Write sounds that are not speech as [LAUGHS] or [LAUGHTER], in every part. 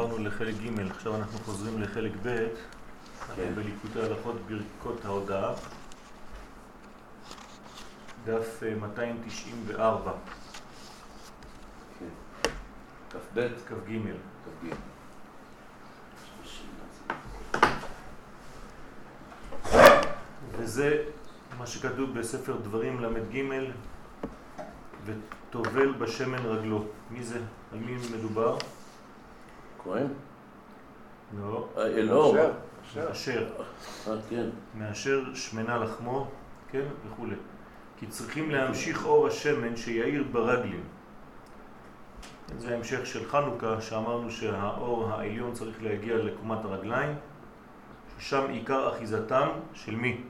עברנו לחלק ג', עכשיו אנחנו חוזרים לחלק ב', כן. בליקוטי הלכות ברכות ההודעה, דף 294. אה, כן. כ"ב? כ"ג. כ"ג. וזה מה שכתוב בספר דברים ל"ג וטובל בשמן רגלו. מי זה? על מי מדובר? כהן? לא. אה, אלאור. אשר. אה, כן. מאשר שמנה לחמו, כן, וכו'. כי צריכים להמשיך אור השמן שיאיר ברגלים. זה ההמשך של חנוכה, שאמרנו שהאור העליון צריך להגיע לקומת הרגליים, ששם עיקר אחיזתם של מי?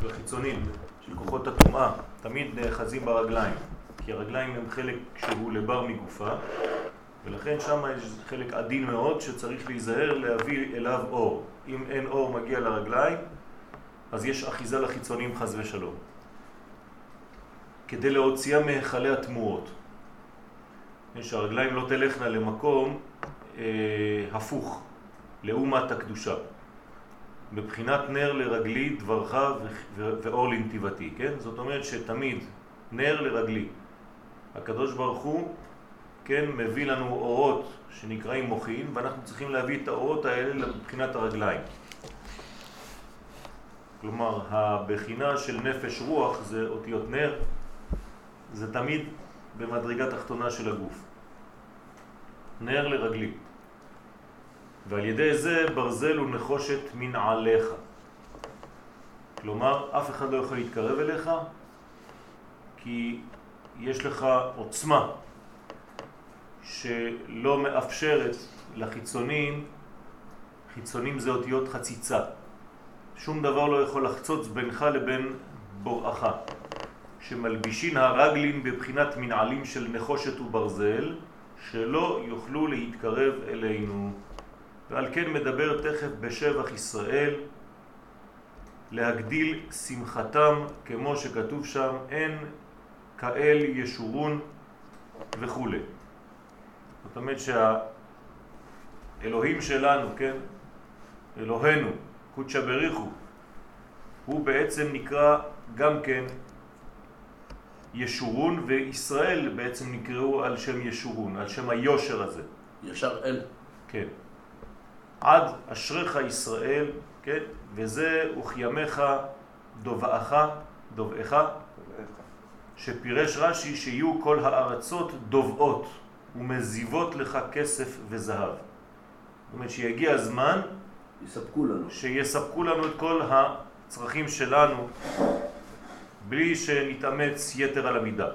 של החיצונים, של כוחות הטומאה, תמיד נאחזים ברגליים, כי הרגליים הם חלק שהוא לבר מגופה, ולכן שם יש חלק עדין מאוד שצריך להיזהר להביא אליו אור. אם אין אור מגיע לרגליים, אז יש אחיזה לחיצונים חז ושלום. כדי להוציאה מהיכלי התמורות. שהרגליים לא תלכנה למקום אה, הפוך, לאומת הקדושה. בבחינת נר לרגלי דברך ואור לנתיבתי, כן? זאת אומרת שתמיד נר לרגלי. הקדוש ברוך הוא כן, מביא לנו אורות שנקראים מוחין, ואנחנו צריכים להביא את האורות האלה לבחינת הרגליים. כלומר, הבחינה של נפש רוח זה אותיות נר, זה תמיד במדרגה תחתונה של הגוף. נר לרגלי. ועל ידי זה ברזל ונחושת מן עליך. כלומר, אף אחד לא יכול להתקרב אליך, כי יש לך עוצמה שלא מאפשרת לחיצונים, חיצונים זה אותיות חציצה. שום דבר לא יכול לחצוץ בינך לבין בוראך. שמלבישין הרגלין בבחינת מנעלים של נחושת וברזל, שלא יוכלו להתקרב אלינו. ועל כן מדבר תכף בשבח ישראל, להגדיל שמחתם, כמו שכתוב שם, אין כאל ישורון וכו'. זאת אומרת שהאלוהים שלנו, כן, אלוהינו, קודשא בריחו, הוא בעצם נקרא גם כן ישורון, וישראל בעצם נקראו על שם ישורון, על שם היושר הזה. ישר אל. כן. עד אשריך ישראל, כן, וזה וכימיך דובעך, דובעך, שפירש רש"י שיהיו כל הארצות דובעות. ומזיבות לך כסף וזהב. זאת אומרת שיגיע הזמן יספקו לנו. שיספקו לנו את כל הצרכים שלנו בלי שנתאמץ יתר על המידה.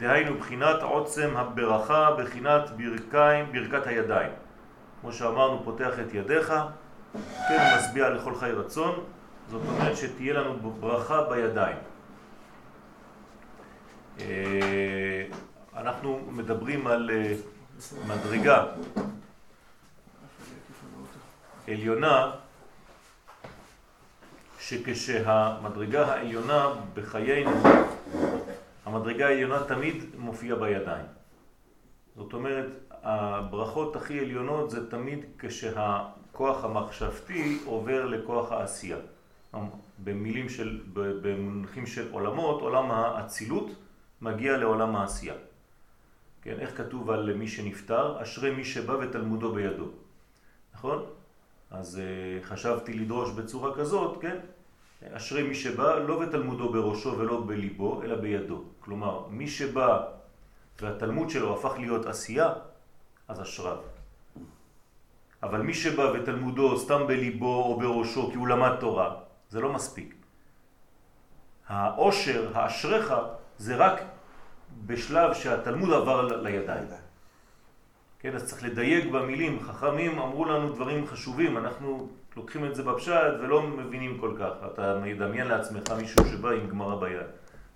דהיינו בחינת עוצם הברכה, בחינת ברכיים, ברכת הידיים. כמו שאמרנו, פותח את ידיך, כן, משביע לכל חי רצון, זאת אומרת שתהיה לנו ברכה בידיים. אנחנו מדברים על אה, מדרגה עליונה שכשהמדרגה העליונה בחיינו, המדרגה העליונה תמיד מופיעה בידיים. זאת אומרת, הברכות הכי עליונות זה תמיד כשהכוח המחשבתי עובר לכוח העשייה. במילים של, במונחים של עולמות, עולם האצילות מגיע לעולם העשייה. כן, איך כתוב על מי שנפטר? אשרי מי שבא ותלמודו בידו. נכון? אז uh, חשבתי לדרוש בצורה כזאת, כן? אשרי מי שבא לא ותלמודו בראשו ולא בליבו, אלא בידו. כלומר, מי שבא והתלמוד שלו הפך להיות עשייה, אז אשריו. אבל מי שבא ותלמודו סתם בליבו או בראשו כי הוא למד תורה, זה לא מספיק. העושר, האשריך, זה רק בשלב שהתלמוד עבר לידיים. כן, אז צריך לדייק במילים. חכמים אמרו לנו דברים חשובים, אנחנו לוקחים את זה בפשט ולא מבינים כל כך. אתה מדמיין לעצמך מישהו שבא עם גמרא ביד.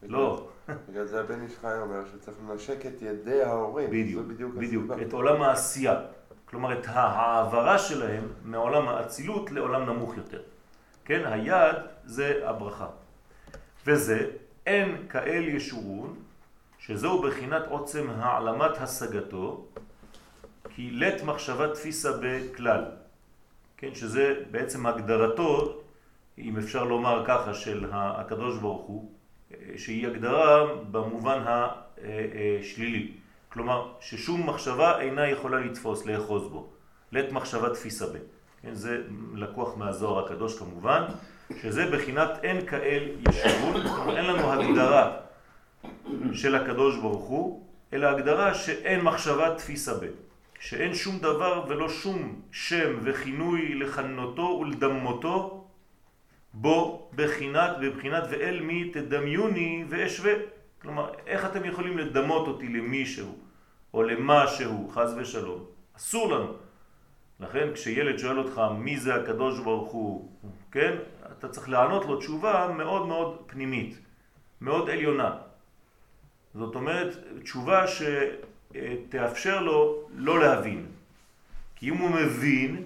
לא. בגלל זה הבן איש חי אומר שצריך לנשק את ידי ההורים. בדיוק, בדיוק, בדיוק. את עולם העשייה. כלומר, את העברה שלהם מעולם האצילות לעולם נמוך יותר. כן, היד זה הברכה. וזה אין כאל ישורון, שזהו בחינת עוצם העלמת השגתו, כי לית מחשבה תפיסה בכלל, כן, שזה בעצם הגדרתו, אם אפשר לומר ככה, של הקדוש ברוך הוא, שהיא הגדרה במובן השלילי. כלומר, ששום מחשבה אינה יכולה לתפוס, לאחוז בו. לית מחשבה תפיסה ב. כן, זה לקוח מהזוהר הקדוש כמובן, שזה בחינת אין כאל כלומר אין לנו הגדרה של הקדוש ברוך הוא, אלא הגדרה שאין מחשבה תפיסה ב. שאין שום דבר ולא שום שם וכינוי לכנותו ולדמותו בו בחינת, בבחינת ואל מי תדמיוני ואשווה. כלומר, איך אתם יכולים לדמות אותי למישהו או למשהו, חז ושלום? אסור לנו. לכן כשילד שואל אותך מי זה הקדוש ברוך הוא, כן? אתה צריך לענות לו תשובה מאוד מאוד פנימית, מאוד עליונה. זאת אומרת, תשובה שתאפשר לו לא להבין. כי אם הוא מבין,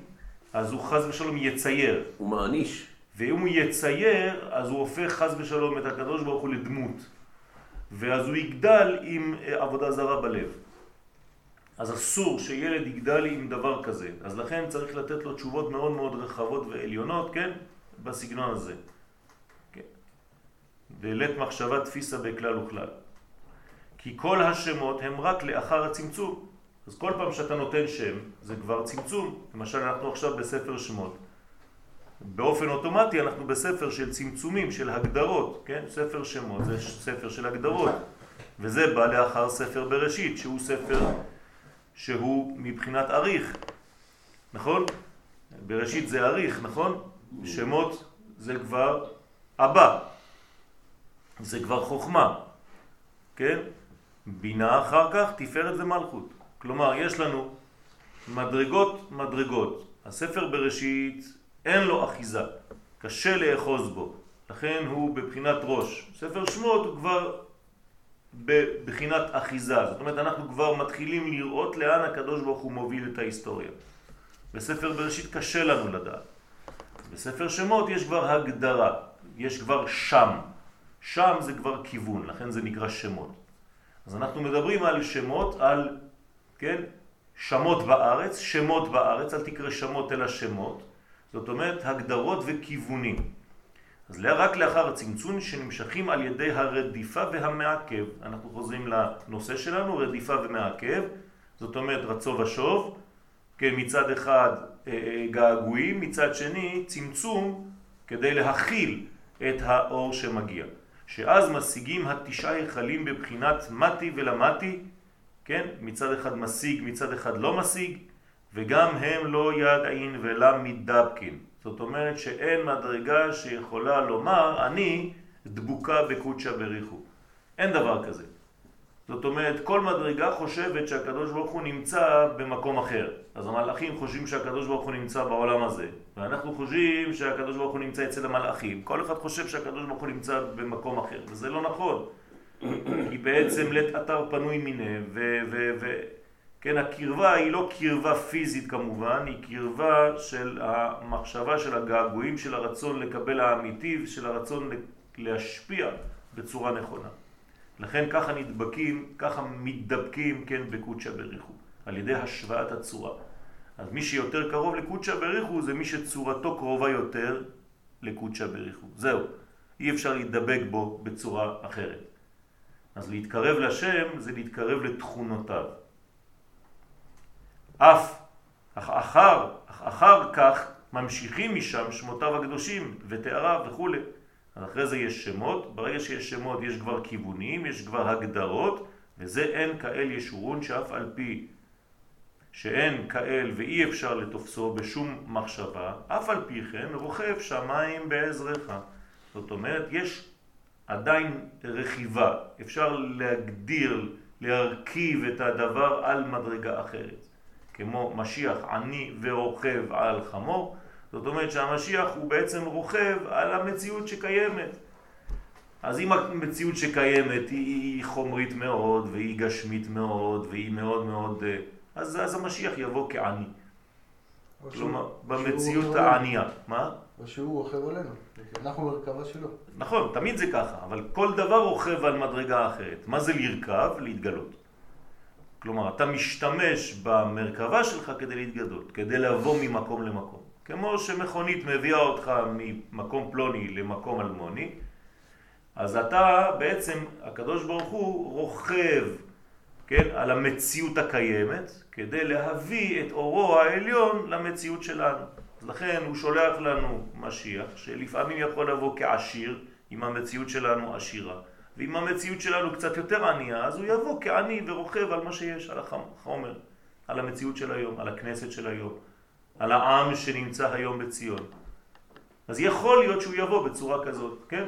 אז הוא חז ושלום יצייר. הוא מעניש. ואם הוא יצייר, אז הוא הופך חז ושלום את הקדוש ברוך הוא לדמות. ואז הוא יגדל עם עבודה זרה בלב. אז אסור שילד יגדל עם דבר כזה. אז לכן צריך לתת לו תשובות מאוד מאוד רחבות ועליונות, כן? בסגנון הזה. כן. בלית מחשבה תפיסה בכלל וכלל. כי כל השמות הם רק לאחר הצמצום. אז כל פעם שאתה נותן שם, זה כבר צמצום. למשל, אנחנו עכשיו בספר שמות. באופן אוטומטי אנחנו בספר של צמצומים, של הגדרות, כן? ספר שמות זה ספר של הגדרות. וזה בא לאחר ספר בראשית, שהוא ספר שהוא מבחינת אריך, נכון? בראשית זה אריך, נכון? שמות זה כבר אבא, זה כבר חוכמה, כן? בינה אחר כך, תפארת ומלכות. כלומר, יש לנו מדרגות מדרגות. הספר בראשית אין לו אחיזה, קשה לאחוז בו, לכן הוא בבחינת ראש. ספר שמות הוא כבר בבחינת אחיזה, זאת אומרת אנחנו כבר מתחילים לראות לאן הקדוש ברוך הוא מוביל את ההיסטוריה. בספר בראשית קשה לנו לדעת. בספר שמות יש כבר הגדרה, יש כבר שם. שם זה כבר כיוון, לכן זה נקרא שמות. אז אנחנו מדברים על שמות, על, כן, שמות בארץ, שמות בארץ, אל תקרא שמות אלא שמות, זאת אומרת הגדרות וכיוונים. אז רק לאחר הצמצום שנמשכים על ידי הרדיפה והמעכב, אנחנו חוזרים לנושא שלנו, רדיפה ומעכב, זאת אומרת רצו ושוב, כן, מצד אחד אה, אה, געגועים, מצד שני צמצום כדי להכיל את האור שמגיע. שאז משיגים התשעה היכלים בבחינת מתי ולמתי, כן, מצד אחד משיג, מצד אחד לא משיג, וגם הם לא ידעין ולא מדבקין. זאת אומרת שאין מדרגה שיכולה לומר אני דבוקה בקודשא בריחו. אין דבר כזה. זאת אומרת, כל מדרגה חושבת שהקדוש ברוך הוא נמצא במקום אחר. אז המלאכים חושבים שהקדוש ברוך הוא נמצא בעולם הזה, ואנחנו חושבים שהקדוש ברוך הוא נמצא אצל המלאכים. כל אחד חושב שהקדוש ברוך הוא נמצא במקום אחר, וזה לא נכון. כי בעצם לית אתר פנוי מיניה, ו... ו, ו כן, הקרבה היא לא קרבה פיזית כמובן, היא קרבה של המחשבה של הגעגועים, של הרצון לקבל האמיתי, של הרצון להשפיע בצורה נכונה. לכן ככה נדבקים, ככה מתדבקים, כן, בקודשא בריחו, על ידי השוואת הצורה. אז מי שיותר קרוב לקודשא בריחו זה מי שצורתו קרובה יותר לקודשא בריחו. זהו, אי אפשר להידבק בו בצורה אחרת. אז להתקרב לשם זה להתקרב לתכונותיו. אף אחר, אחר כך ממשיכים משם שמותיו הקדושים ותאריו וכו'. אז אחרי זה יש שמות, ברגע שיש שמות יש כבר כיוונים, יש כבר הגדרות, וזה אין כאל ישורון שאף על פי שאין כאל ואי אפשר לתופסו בשום מחשבה, אף על פי כן רוכב שמיים בעזרך. זאת אומרת, יש עדיין רכיבה, אפשר להגדיר, להרכיב את הדבר על מדרגה אחרת. כמו משיח עני ורוכב על חמור, זאת אומרת שהמשיח הוא בעצם רוכב על המציאות שקיימת. אז אם המציאות שקיימת היא חומרית מאוד והיא גשמית מאוד והיא מאוד מאוד... אז, אז המשיח יבוא כעני. כלומר, במציאות הענייה. מה? שהוא רוכב עלינו, אנחנו ברכבה שלו. נכון, תמיד זה ככה, אבל כל דבר רוכב על מדרגה אחרת. מה זה לרכב? להתגלות. כלומר, אתה משתמש במרכבה שלך כדי להתגדות, כדי לבוא ממקום למקום. כמו שמכונית מביאה אותך ממקום פלוני למקום אלמוני, אז אתה בעצם, הקדוש ברוך הוא רוכב, כן, על המציאות הקיימת, כדי להביא את אורו העליון למציאות שלנו. אז לכן הוא שולח לנו משיח, שלפעמים יכול לבוא כעשיר, אם המציאות שלנו עשירה. ואם המציאות שלנו קצת יותר ענייה, אז הוא יבוא כעני ורוכב על מה שיש, על החומר, על המציאות של היום, על הכנסת של היום, על העם שנמצא היום בציון. אז יכול להיות שהוא יבוא בצורה כזאת, כן?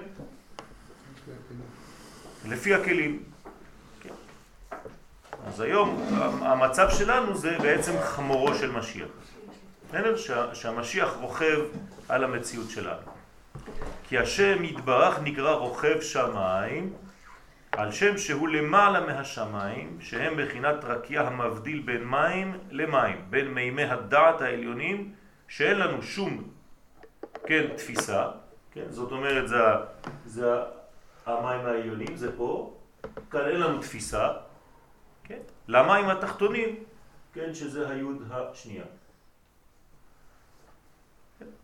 לפי הכלים. אז היום המצב שלנו זה בעצם חמורו של משיח. בסדר? שהמשיח רוכב על המציאות שלנו. כי השם יתברך נקרא רוכב שמיים על שם שהוא למעלה מהשמיים, שהם בחינת רקיע המבדיל בין מים למים, בין מימי הדעת העליונים, שאין לנו שום, כן, תפיסה, כן, זאת אומרת, זה, זה המים העליונים, זה פה, כאן אין לנו תפיסה, למים התחתונים, כן, שזה היוד השנייה.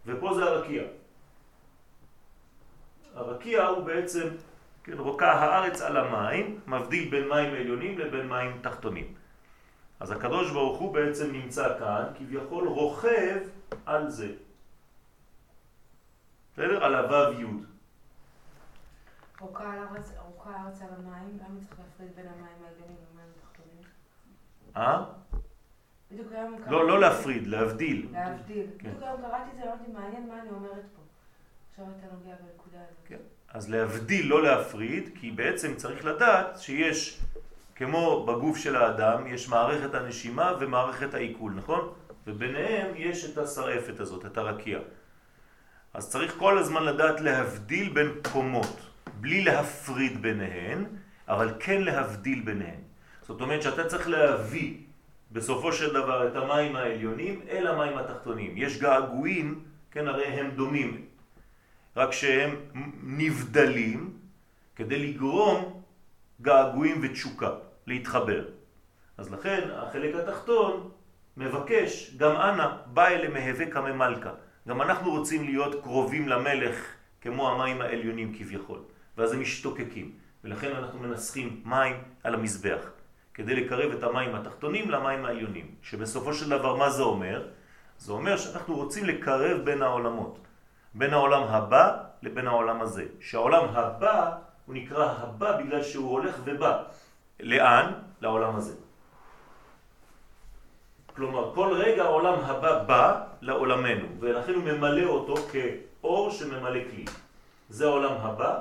ופה זה הרקיע. הרקיע הוא בעצם, כן, רוקע הארץ על המים, מבדיל בין מים עליונים לבין מים תחתונים. אז הקדוש ברוך הוא בעצם נמצא כאן, כביכול רוכב על זה. בסדר? על הוו יוד. רוקע הארץ על המים, למה צריך להפריד בין המים? אה? בדיוק היום קראתי... לא, לא להפריד, להבדיל. להבדיל. כן. בדיוק היום קראתי את זה, אמרתי, מעניין מה אני אומרת פה. עכשיו אתה נוגע בנקודה הזאת. כן. אז להבדיל, לא להפריד, כי בעצם צריך לדעת שיש, כמו בגוף של האדם, יש מערכת הנשימה ומערכת העיכול, נכון? וביניהם יש את השרעפת הזאת, את הרקיע. אז צריך כל הזמן לדעת להבדיל בין קומות, בלי להפריד ביניהן, אבל כן להבדיל ביניהן. זאת אומרת שאתה צריך להביא בסופו של דבר את המים העליונים אל המים התחתונים. יש געגועים, כן, הרי הם דומים, רק שהם נבדלים כדי לגרום געגועים ותשוקה, להתחבר. אז לכן החלק התחתון מבקש, גם אנא, בא אלה מהווה כמה מלכה. גם אנחנו רוצים להיות קרובים למלך כמו המים העליונים כביכול, ואז הם משתוקקים, ולכן אנחנו מנסחים מים על המזבח, כדי לקרב את המים התחתונים למים העליונים, שבסופו של דבר מה זה אומר? זה אומר שאנחנו רוצים לקרב בין העולמות. בין העולם הבא לבין העולם הזה. שהעולם הבא הוא נקרא הבא בגלל שהוא הולך ובא. לאן? לעולם הזה. כלומר, כל רגע העולם הבא בא לעולמנו, ולכן הוא ממלא אותו כאור שממלא כלי. זה העולם הבא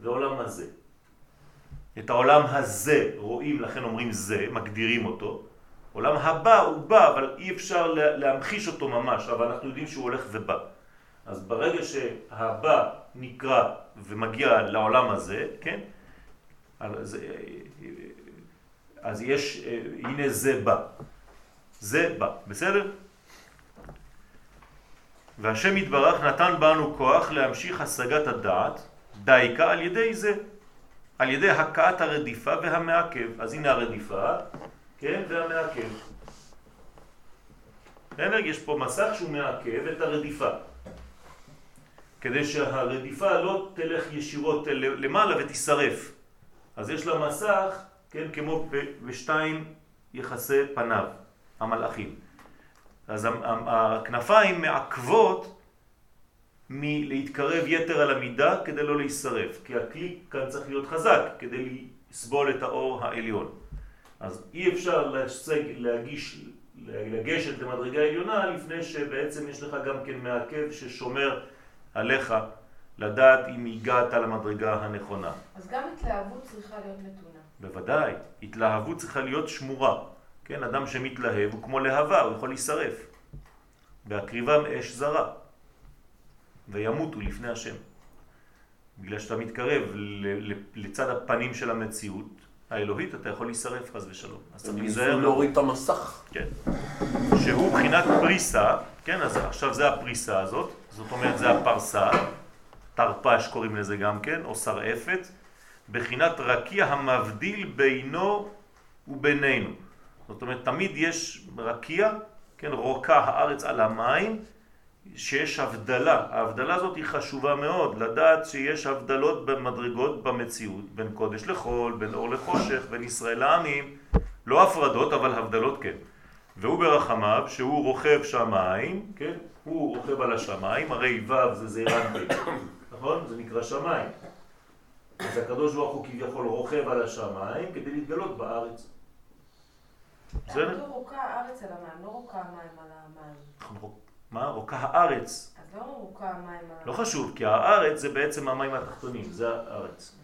ועולם הזה. את העולם הזה רואים, לכן אומרים זה, מגדירים אותו. עולם הבא הוא בא, אבל אי אפשר להמחיש אותו ממש, אבל אנחנו יודעים שהוא הולך ובא. אז ברגע שהבא נקרא ומגיע לעולם הזה, כן? אז, אז יש, הנה זה בא. זה בא, בסדר? והשם יתברך נתן בנו כוח להמשיך השגת הדעת, דייקה על ידי זה, על ידי הכאת הרדיפה והמעכב. אז הנה הרדיפה, כן, והמעכב. יש פה מסך שהוא מעכב את הרדיפה. כדי שהרדיפה לא תלך ישירות למעלה ותשרף. אז יש לה מסך, כן, כמו בשתיים יחסי פניו, המלאכים. אז הכנפיים מעכבות מלהתקרב יתר על המידה כדי לא להישרף, כי הכלי כאן צריך להיות חזק כדי לסבול את האור העליון. אז אי אפשר להשג, להגיש, לגשת למדרגה עליונה לפני שבעצם יש לך גם כן מעכב ששומר עליך לדעת אם הגעת למדרגה הנכונה. אז גם התלהבות צריכה להיות נתונה. בוודאי, התלהבות צריכה להיות שמורה. כן, אדם שמתלהב הוא כמו להבה, הוא יכול להישרף. בהקריבם אש זרה, וימותו לפני השם. בגלל שאתה מתקרב לצד הפנים של המציאות האלוהית, אתה יכול להישרף חס ושלום. אז צריך להיזהר. להוריד את המסך. כן. שהוא בחינת פריסה, כן, אז עכשיו זה הפריסה הזאת, זאת אומרת זה הפרסה, תרפש קוראים לזה גם כן, או שרעפת, בחינת רקיע המבדיל בינו ובינינו. זאת אומרת, תמיד יש רקיע, כן, רוקה הארץ על המים, שיש הבדלה. ההבדלה הזאת היא חשובה מאוד, לדעת שיש הבדלות במדרגות במציאות, בין קודש לחול, בין אור לחושך, בין ישראל לעמים, לא הפרדות, אבל הבדלות כן. והוא ברחמיו, שהוא רוכב שמיים, כן? הוא רוכב על השמיים, הרי ו' זה זעירנטי, נכון? זה נקרא שמיים. אז הקדוש ברוך הוא כביכול רוכב על השמיים כדי להתגלות בארץ. בסדר? לא רוקה הארץ על המים, לא רוקה המים על המים. מה? רוקה הארץ. אז לא רוקה המים המים. לא חשוב, כי הארץ זה בעצם המים התחתונים, זה הארץ.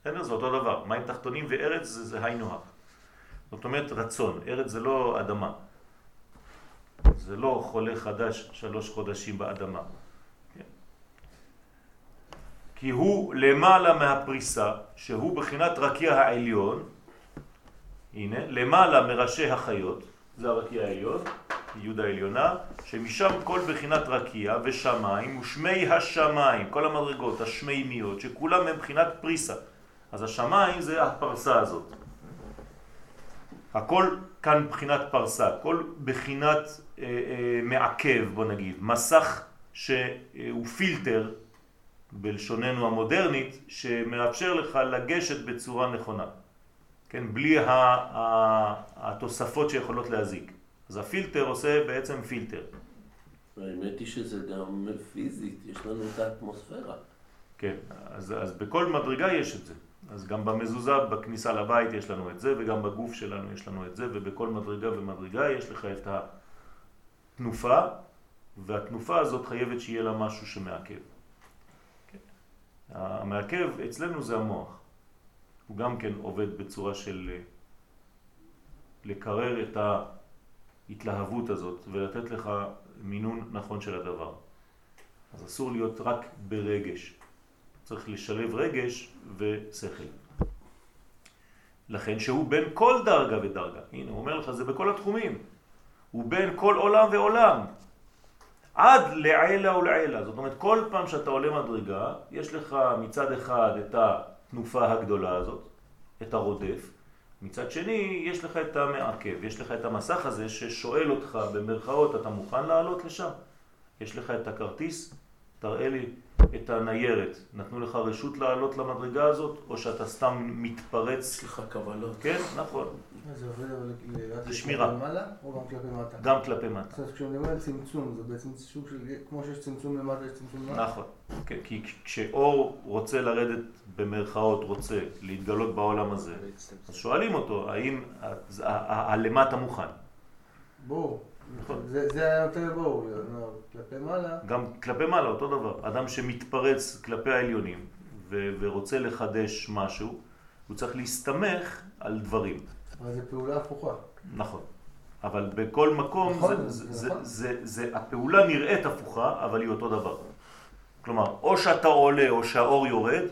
בסדר? זה אותו דבר. מים תחתונים וארץ זה, זה היינו הך. זאת אומרת רצון. ארץ זה לא אדמה. זה לא חולה חדש שלוש חודשים באדמה. כן. כי הוא למעלה מהפריסה, שהוא בחינת רקיע העליון, הנה, למעלה מראשי החיות, זה הרקיע העליון, יהודה העליונה, שמשם כל בחינת רקיע ושמיים ושמי השמיים, כל המדרגות השמימיות, שכולם הם בחינת פריסה. אז השמיים זה הפרסה הזאת. הכל כאן בחינת פרסה, כל בחינת אה, אה, מעכב, בוא נגיד, מסך שהוא פילטר, בלשוננו המודרנית, שמאפשר לך לגשת בצורה נכונה, כן, בלי התוספות שיכולות להזיק. אז הפילטר עושה בעצם פילטר. האמת היא שזה גם פיזית, יש לנו את האטמוספירה. כן, אז, אז בכל מדרגה יש את זה. אז גם במזוזה, בכניסה לבית יש לנו את זה, וגם בגוף שלנו יש לנו את זה, ובכל מדרגה ומדרגה יש לך את התנופה, והתנופה הזאת חייבת שיהיה לה משהו שמעכב. כן. המעכב אצלנו זה המוח. הוא גם כן עובד בצורה של אה, לקרר את ההתלהבות הזאת ולתת לך מינון נכון של הדבר. אז אסור להיות רק ברגש. צריך לשלב רגש ושכל. לכן שהוא בין כל דרגה ודרגה. הנה, הוא אומר לך, זה בכל התחומים. הוא בין כל עולם ועולם. עד לעילה ולעילה. זאת אומרת, כל פעם שאתה עולה מדרגה, יש לך מצד אחד את התנופה הגדולה הזאת, את הרודף, מצד שני, יש לך את המעכב, יש לך את המסך הזה ששואל אותך במרכאות, אתה מוכן לעלות לשם? יש לך את הכרטיס, תראה לי את הניירת, נתנו לך רשות לעלות למדרגה הזאת, או שאתה סתם מתפרץ? סליחה, קבלות. כן, נכון. זה עובד זה שמירה. למעלה או גם כלפי מטה? גם כלפי מטה. זאת אומרת, כשאני אומר צמצום, זה בעצם סוג של, כמו שיש צמצום למטה, יש צמצום למטה? נכון. כן, כי כשאור רוצה לרדת במרכאות, רוצה להתגלות בעולם הזה, אז שואלים אותו, האם הלמטה מוכן? ברור. נכון. זה היה יותר ברור, כלפי מעלה. גם כלפי מעלה, אותו דבר. אדם שמתפרץ כלפי העליונים ורוצה לחדש משהו, הוא צריך להסתמך על דברים. אבל זו פעולה הפוכה. נכון. אבל בכל מקום, נכון, זה, זה, זה, נכון. זה, זה, הפעולה נראית הפוכה, אבל היא אותו דבר. כלומר, או שאתה עולה או שהאור יורד,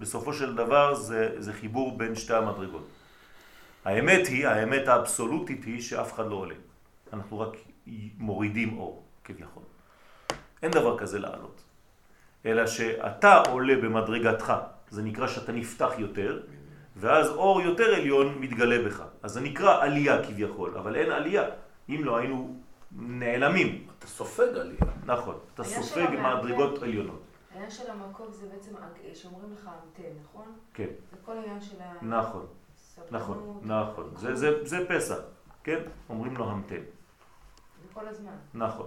בסופו של דבר זה, זה חיבור בין שתי המדרגות. האמת היא, האמת האבסולוטית היא שאף אחד לא עולה. אנחנו רק מורידים אור, כביכול. אין דבר כזה לעלות. אלא שאתה עולה במדרגתך, זה נקרא שאתה נפתח יותר, ואז אור יותר עליון מתגלה בך. אז זה נקרא עלייה כביכול, אבל אין עלייה. אם לא היינו נעלמים. אתה סופג עלייה. נכון, אתה סופג מדרגות עליונות. העניין של המקום זה בעצם שאומרים לך המתן, נכון? כן. זה כל העניין של ה... נכון, נכון, נכון. זה, זה, זה פסח, כן? אומרים לו המתן. כל הזמן. נכון.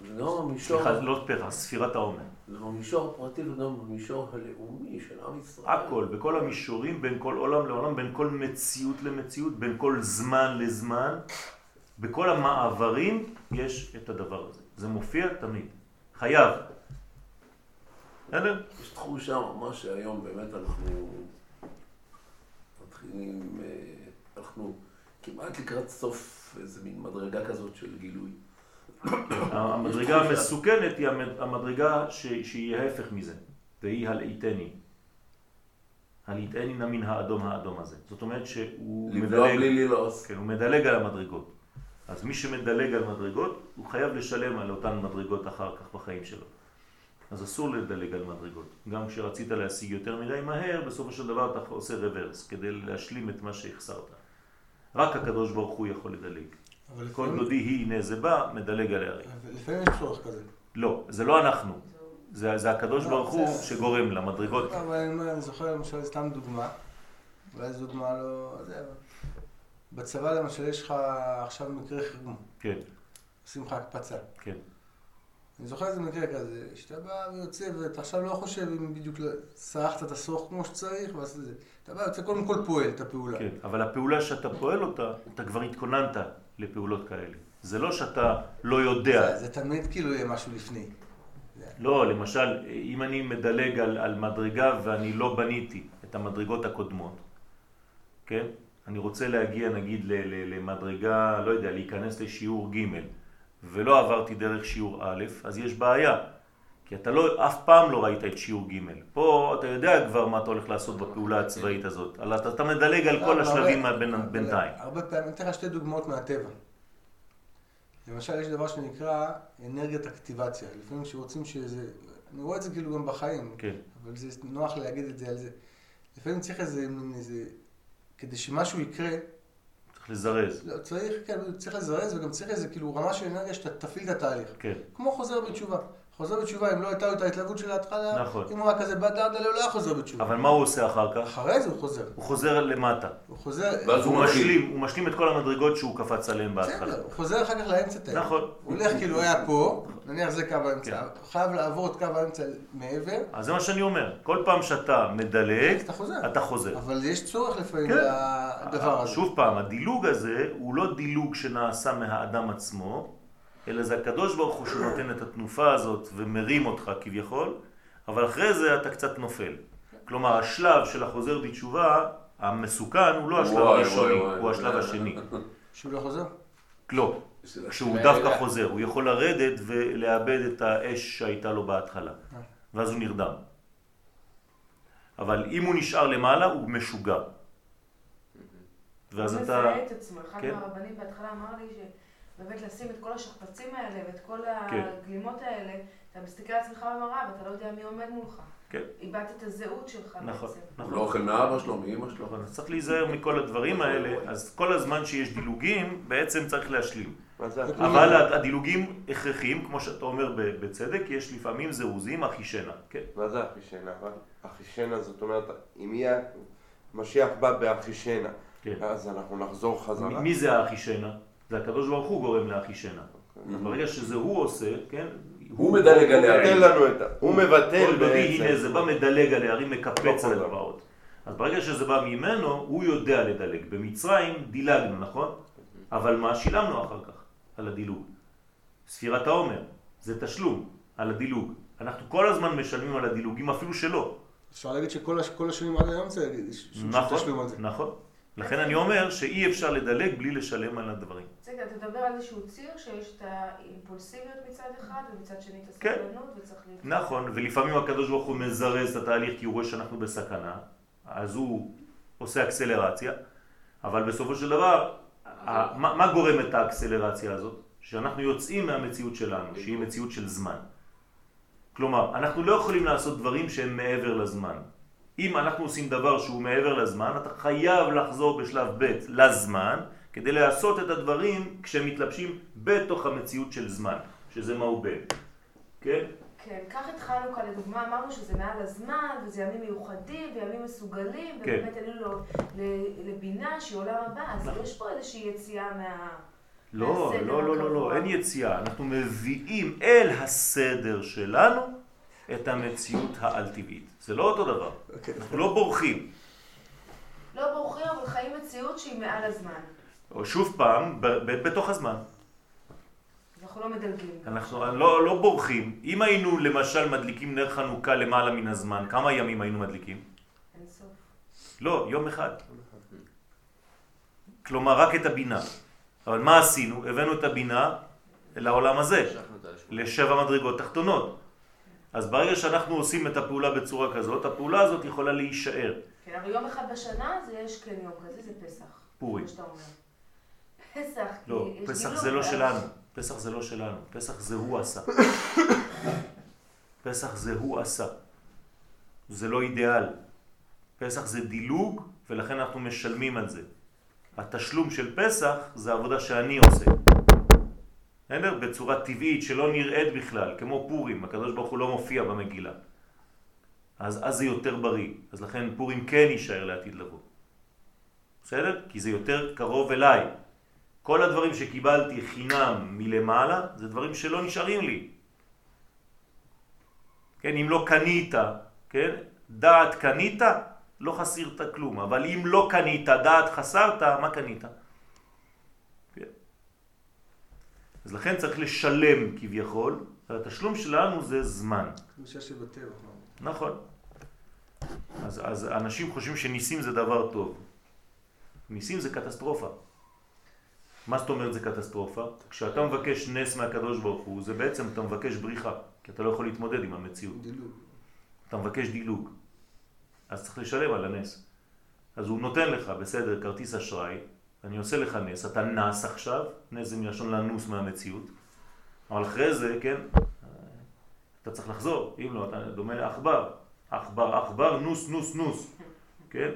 לא במישור... סליחה, לא פרח, ספירת העומר. לא במישור הפרטי וגם במישור הלאומי של עם ישראל. הכל, בכל המישורים, בין כל עולם לעולם, בין כל מציאות למציאות, בין כל זמן לזמן, בכל המעברים יש את הדבר הזה. זה מופיע תמיד. חייב. בסדר? יש תחושה ממש שהיום באמת אנחנו מתחילים, אה, אנחנו כמעט לקראת סוף איזה מין מדרגה כזאת של גילוי. המדרגה המסוכנת היא המדרגה שהיא ההפך מזה, והיא הלעיתני. הלעיתני נא מן האדום האדום הזה. זאת אומרת שהוא מדלג, בלי ללעוס. כן, הוא מדלג על המדרגות. אז מי שמדלג על מדרגות, הוא חייב לשלם על אותן מדרגות אחר כך בחיים שלו. אז אסור לדלג על מדרגות. גם כשרצית להשיג יותר מדי מהר, בסופו של דבר אתה עושה רוורס, כדי להשלים את מה שהחסרת. רק הקדוש ברוך הוא יכול לדלג. אבל כל דודי היא הנה זה בא, מדלג על ההרים. לפעמים יש צורך כזה. לא, זה לא אנחנו, זה, זה הקדוש לא, ברוך הוא שגורם למדרגות. אבל אני זוכר למשל סתם דוגמה, אולי זו דוגמה לא... בצבא למשל יש לך עכשיו מקרה חירום, כן, עושים לך הקפצה. כן. אני זוכר איזה מקרה כזה, שאתה בא ויוצא ואתה עכשיו לא חושב אם בדיוק סרחת את הסוך כמו שצריך את זה. אתה בא ויוצא קודם כל פועל את הפעולה. כן, אבל הפעולה שאתה פועל אותה, אתה כבר התכוננת לפעולות כאלה. זה לא שאתה לא יודע. זה, זה תמיד כאילו יהיה משהו לפני. לא, למשל, אם אני מדלג על, על מדרגה ואני לא בניתי את המדרגות הקודמות, כן? אני רוצה להגיע נגיד ל, ל, למדרגה, לא יודע, להיכנס לשיעור ג' ולא עברתי דרך שיעור א', אז יש בעיה. כי אתה לא, אף פעם לא ראית את שיעור ג'. פה אתה יודע כבר מה אתה הולך לעשות בפעולה הצבאית הזאת. אבל אתה, אתה מדלג על כל אבל השלבים בינתיים. הרבה פעמים, אני אתן לך שתי דוגמאות מהטבע. למשל, יש דבר שנקרא אנרגיית אקטיבציה. לפעמים כשרוצים שזה... אני רואה את זה כאילו גם בחיים, כן, אבל זה נוח להגיד את זה על זה. לפעמים צריך איזה איזה... כדי שמשהו יקרה, צריך לזרז. לא, צריך, כן, צריך לזרז וגם צריך איזה כאילו רמה של אנרגיה שאתה תפעיל את התהליך. כן, כמו חוזר בתשובה. חוזר בתשובה, אם לא הייתה לו את ההתלהבות של ההתחלה, נכון. אם הוא היה כזה בא דרדלה, הוא לא היה חוזר בתשובה. אבל מה הוא עושה אחר כך? אחרי זה הוא חוזר. הוא חוזר למטה. הוא חוזר... ואז הוא הוא. משלים, הוא משלים את כל המדרגות שהוא קפץ עליהן בהתחלה. בסדר, הוא חוזר אחר כך לאמצע תאי. נכון. הוא הולך כאילו, הוא היה פה, נניח זה קו האמצע, כן. חייב לעבור את קו האמצע מעבר, אז זה מה שאני אומר. כל פעם שאתה מדלג, אתה חוזר. אתה חוזר. אבל יש צורך לפעמים כן. לדבר הזה. שוב פעם, הדילוג הזה הוא לא דילוג שנעשה מהאדם עצמו, אלא זה הקדוש ברוך הוא שנותן את התנופה הזאת ומרים אותך כביכול, אבל אחרי זה אתה קצת נופל. כלומר, השלב של החוזר בתשובה, המסוכן, הוא לא השלב הראשוני. הוא השלב השני. שהוא לא חוזר? לא, כשהוא השאלה. דווקא חוזר, הוא יכול לרדת ולאבד את האש שהייתה לו בהתחלה, ואז הוא נרדם. אבל אם הוא נשאר למעלה, הוא משוגע. ואז הוא אתה... מזהה את עצמו. אחד כן. מהרבנים בהתחלה אמר לי שבאמת לשים את כל השכפ"צים האלה ואת כל כן. הגלימות האלה, אתה מסתכל על עצמך במראה ואתה לא יודע מי עומד מולך. כן. איבדת את הזהות שלך נכון, בעצם. נכון. לא אוכל מאבא שלו, מאמא שלו. נכון, אז צריך להיזהר מכל הדברים האלה, אז כל הזמן שיש דילוגים, בעצם צריך להשלים. אבל- הדילוגים הכרחיים, כמו שאתה אומר בצדק, יש לפעמים זירוזים, אחישנה, כן? מה זה אחישנה? אחישנה זאת אומרת, אם יהיה משיח בא באחישנה, כן. אז אנחנו נחזור חזרה. מי זה האחישנה? זה הקדוש ברוך הוא גורם לאחישנה. אז ברגע שזה הוא עושה, כן? הוא מדלג על הערים. הוא מבטל דודי, הנה בעצם. זה בא מדלג על הערים, מקפץ לא על חוזר. הגבעות. אז ברגע שזה בא ממנו, הוא יודע לדלג. במצרים דילגנו, נכון? אבל מה? שילמנו אחר כך על הדילוג. ספירת העומר, זה תשלום על הדילוג. אנחנו כל הזמן משלמים על הדילוגים, אפילו שלא. אפשר להגיד שכל הש- כל השנים עד היום זה זה. נכון. לכן אני אומר שאי אפשר לדלג בלי לשלם על הדברים. בסדר, אתה מדבר על איזשהו ציר שיש את האימפולסיביות מצד אחד ומצד שני את כן. הסבלנות וצריך להיות... נכון, ולפעמים הקדוש ברוך הוא מזרז את התהליך כי הוא רואה שאנחנו בסכנה, אז הוא עושה אקסלרציה, אבל בסופו של דבר, ה- מה, מה גורם את האקסלרציה הזאת? שאנחנו יוצאים מהמציאות שלנו, שהיא מציאות של זמן. כלומר, אנחנו לא יכולים לעשות דברים שהם מעבר לזמן. אם אנחנו עושים דבר שהוא מעבר לזמן, אתה חייב לחזור בשלב ב' לזמן, כדי לעשות את הדברים כשהם מתלבשים בתוך המציאות של זמן, שזה מהו ב', כן? כן, קח את חנוכה לדוגמה, אמרנו שזה מעל הזמן, וזה ימים מיוחדים וימים מסוגלים, כן. ובאמת עלינו לבינה שהיא עולם הבא, אז נכון. יש פה איזושהי יציאה מה... לא, לא, לא, לא, לא. אין יציאה. אנחנו מביאים אל הסדר שלנו את המציאות העל-טבעית. זה לא אותו דבר. אוקיי. אנחנו לא בורחים. לא בורחים, אבל חיים מציאות שהיא מעל הזמן. או שוב פעם, ב- ב- בתוך הזמן. אנחנו לא מדלגים. אנחנו לא, לא בורחים. אם היינו למשל מדליקים נר חנוכה למעלה מן הזמן, כמה ימים היינו מדליקים? אין סוף. לא, יום אחד. כלומר, רק את הבינה. אבל מה עשינו? הבאנו את הבינה לעולם הזה. לשבע מדרגות תחתונות. אז ברגע שאנחנו עושים את הפעולה בצורה כזאת, הפעולה הזאת יכולה להישאר. כן, אבל יום אחד בשנה זה יש כן יום כזה, זה פסח. פורים. פסח, לא, פסח זה לא שלנו. פסח זה לא שלנו. פסח זה הוא עשה. פסח זה הוא עשה. זה לא אידיאל. פסח זה דילוג, ולכן אנחנו משלמים על זה. התשלום של פסח זה עבודה שאני עושה. בסדר? בצורה טבעית שלא נראית בכלל, כמו פורים, הקדוש ברוך הוא לא מופיע במגילה. אז, אז זה יותר בריא, אז לכן פורים כן יישאר לעתיד לבוא. בסדר? כי זה יותר קרוב אליי. כל הדברים שקיבלתי חינם מלמעלה, זה דברים שלא נשארים לי. כן, אם לא קנית, כן, דעת קנית, לא חסירת כלום, אבל אם לא קנית, דעת חסרת, מה קנית? כן. אז לכן צריך לשלם כביכול, והתשלום שלנו זה זמן. קדושה שבטבע. נכון. אז, אז אנשים חושבים שניסים זה דבר טוב. ניסים זה קטסטרופה. מה זאת אומרת זה קטסטרופה? כשאתה מבקש נס מהקדוש ברוך הוא, זה בעצם אתה מבקש בריחה, כי אתה לא יכול להתמודד עם המציאות. דילוג. אתה מבקש דילוג. אז צריך לשלם על הנס. אז הוא נותן לך, בסדר, כרטיס אשראי, אני עושה לך נס, אתה נס עכשיו, נס זה מלשון לנוס מהמציאות, אבל אחרי זה, כן, אתה צריך לחזור, אם לא, אתה דומה לעכבר, עכבר, עכבר, נוס, נוס, נוס, כן?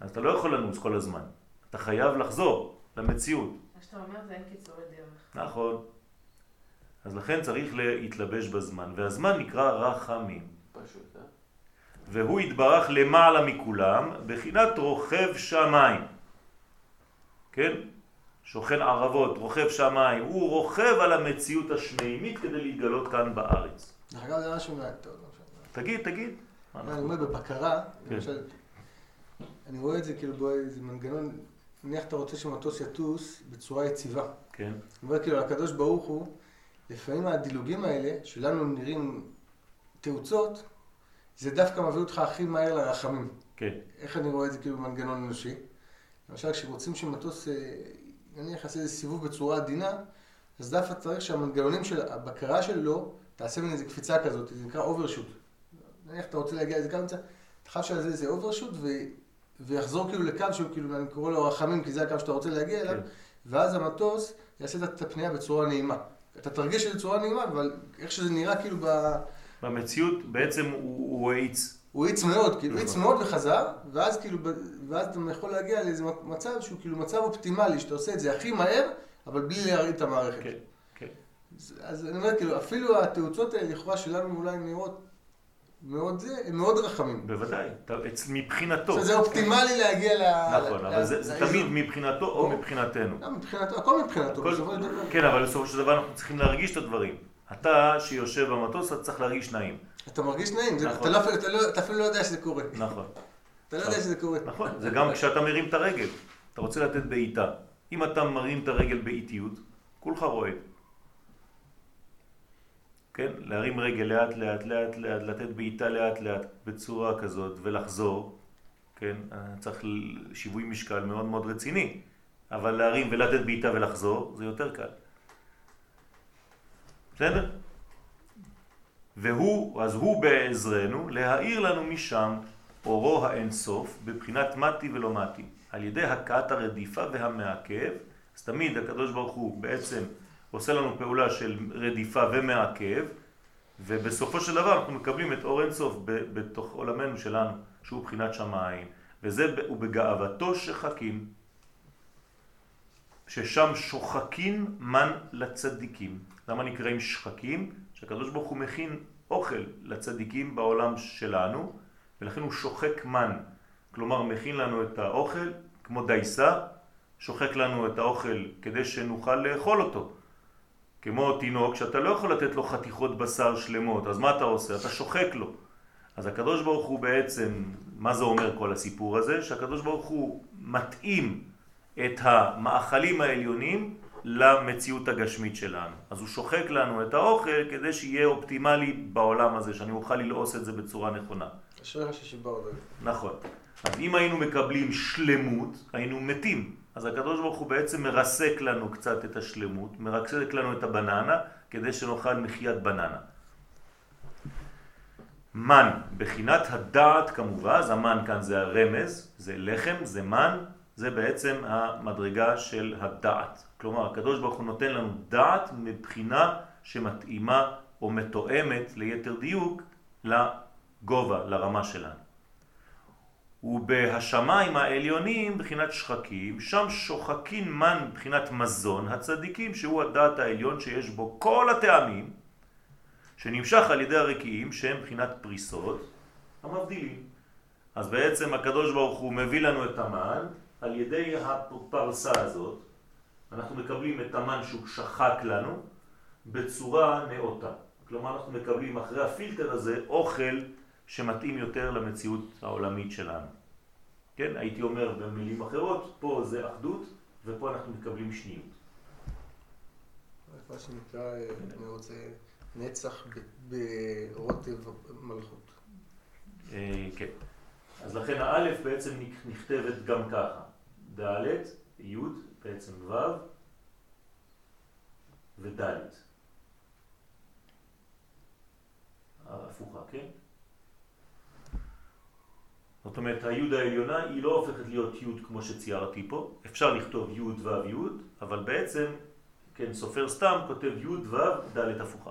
אז אתה לא יכול לנוס כל הזמן, אתה חייב לחזור למציאות. מה שאתה אומר זה אין קיצורי דרך. נכון. אז לכן צריך להתלבש בזמן, והזמן נקרא רחמים. פשוט, אה? והוא יתברך למעלה מכולם, בחינת רוכב שמיים. כן? שוכן ערבות, רוכב שמיים, הוא רוכב על המציאות השמימית כדי להתגלות כאן בארץ. דרך אגב זה משהו מעט טוב. תגיד, תגיד. מה אני אומר בבקרה, כן. למשל, אני רואה את זה כאילו באיזה מנגנון, נניח אתה רוצה שמטוס יטוס בצורה יציבה. כן, אני אומר כאילו הקדוש ברוך הוא, לפעמים הדילוגים האלה, שלנו נראים תאוצות, זה דווקא מביא אותך הכי מהר לרחמים. כן, איך אני רואה את זה כאילו במנגנון אנושי? למשל, כשרוצים שמטוס, אה, נניח, יעשה איזה סיבוב בצורה עדינה, אז דווקא צריך שהמנגנונים של הבקרה שלו, תעשה מין איזה קפיצה כזאת, זה נקרא overshoot. נניח אתה רוצה להגיע לאיזה קו אתה חייב שעל זה איזה overshoot, ו... ויחזור כאילו לקו שהוא כאילו, אני קורא לו רחמים, כי זה הקו שאתה רוצה להגיע אליו, כן. ואז המטוס יעשה את הפנייה בצורה נעימה. אתה תרגיש את זה בצורה נעימה, אבל איך שזה נראה כאילו ב... במציאות בעצם הוא הוא האיץ. הוא האיץ מאוד, כאילו, נכון. האיץ מאוד וחזר, ואז כאילו, ואז אתה יכול להגיע לאיזה מצב שהוא כאילו מצב אופטימלי, שאתה עושה את זה הכי מהר, אבל בלי להרעיד את המערכת. כן, כן. אז- אני אומר, כאילו, אפילו התאוצות האלה, לכאורה שלנו אולי נראות מאוד זה, הם מאוד רחמים. בוודאי, מבחינתו. זה אופטימלי להגיע ל... נכון, אבל זה. תמיד מבחינתו או מבחינתנו. מבחינתו, הכל מבחינתו, הכל- בסופו של דבר. כן, אבל בסופו של דבר אנחנו צריכים להרגיש את הדברים. אתה שיושב במטוס, אתה צריך להרגיש נעים. אתה מרגיש נעים, נכון. אתה לא אתה לא- אתה אפילו לא יודע שזה קורה. נכון. אתה לא יודע שזה קורה. נכון, זה גם כשאתה מרים את הרגל. אתה רוצה לתת בעיטה. אם אתה מרים את הרגל באיטיות, כולך רועד. כן? להרים רגל לאט לאט לאט לאט, לתת בעיטה לאט לאט בצורה כזאת ולחזור, כן? אה, צריך שיווי משקל מאוד מאוד רציני. אבל להרים ולתת בעיטה ולחזור, זה יותר קל. בסדר? והוא, אז הוא בעזרנו להאיר לנו משם אורו האינסוף בבחינת מתי ולא מתי, על ידי הכאת הרדיפה והמעכב, אז תמיד הקדוש ברוך הוא בעצם עושה לנו פעולה של רדיפה ומעכב, ובסופו של דבר אנחנו מקבלים את אור אינסוף בתוך עולמנו שלנו, שהוא בחינת שמיים, וזה ב- הוא בגאוותו שחקים, ששם שוחקים מן לצדיקים. למה נקראים שחקים? שהקדוש ברוך הוא מכין אוכל לצדיקים בעולם שלנו, ולכן הוא שוחק מן. כלומר, מכין לנו את האוכל כמו דייסה, שוחק לנו את האוכל כדי שנוכל לאכול אותו. כמו תינוק שאתה לא יכול לתת לו חתיכות בשר שלמות, אז מה אתה עושה? אתה שוחק לו. אז הקדוש ברוך הוא בעצם, מה זה אומר כל הסיפור הזה? שהקדוש ברוך הוא מתאים את המאכלים העליונים למציאות הגשמית שלנו. אז הוא שוחק לנו את האוכל כדי שיהיה אופטימלי בעולם הזה, שאני אוכל ללעוס את זה בצורה נכונה. אשריך ששיברת. נכון. אז אם היינו מקבלים שלמות, היינו מתים. אז הקדוש ברוך הוא בעצם מרסק לנו קצת את השלמות, מרסק לנו את הבננה, כדי שנאכל מחיית בננה. מן, בחינת הדעת כמובן, אז המן כאן זה הרמז, זה לחם, זה מן, זה בעצם המדרגה של הדעת. כלומר, הקדוש ברוך הוא נותן לנו דעת מבחינה שמתאימה או מתואמת ליתר דיוק לגובה, לרמה שלנו. ובהשמיים העליונים בחינת שחקים, שם שוחקים מן בחינת מזון הצדיקים שהוא הדעת העליון שיש בו כל הטעמים שנמשך על ידי הרקיעים שהם בחינת פריסות המבדילים. אז בעצם הקדוש ברוך הוא מביא לנו את המן על ידי הפרסה הזאת אנחנו מקבלים את המן שהוא שחק לנו בצורה נאותה. כלומר אנחנו מקבלים אחרי הפילטר הזה אוכל שמתאים יותר למציאות העולמית שלנו. כן, הייתי אומר במילים אחרות, פה זה אחדות ופה אנחנו מקבלים שניות. מה שנקרא, אני רוצה, נצח ברוטב מלכות. אה, כן. אז לכן האלף בעצם נכתבת גם ככה. ד', י', בעצם ו' וד'. הפוכה, כן? זאת אומרת, היוד העליונה היא לא הופכת להיות יוד כמו שציירתי פה. אפשר לכתוב יוד ו' יוד, אבל בעצם, כן, סופר סתם כותב יוד ו' ד' הפוכה.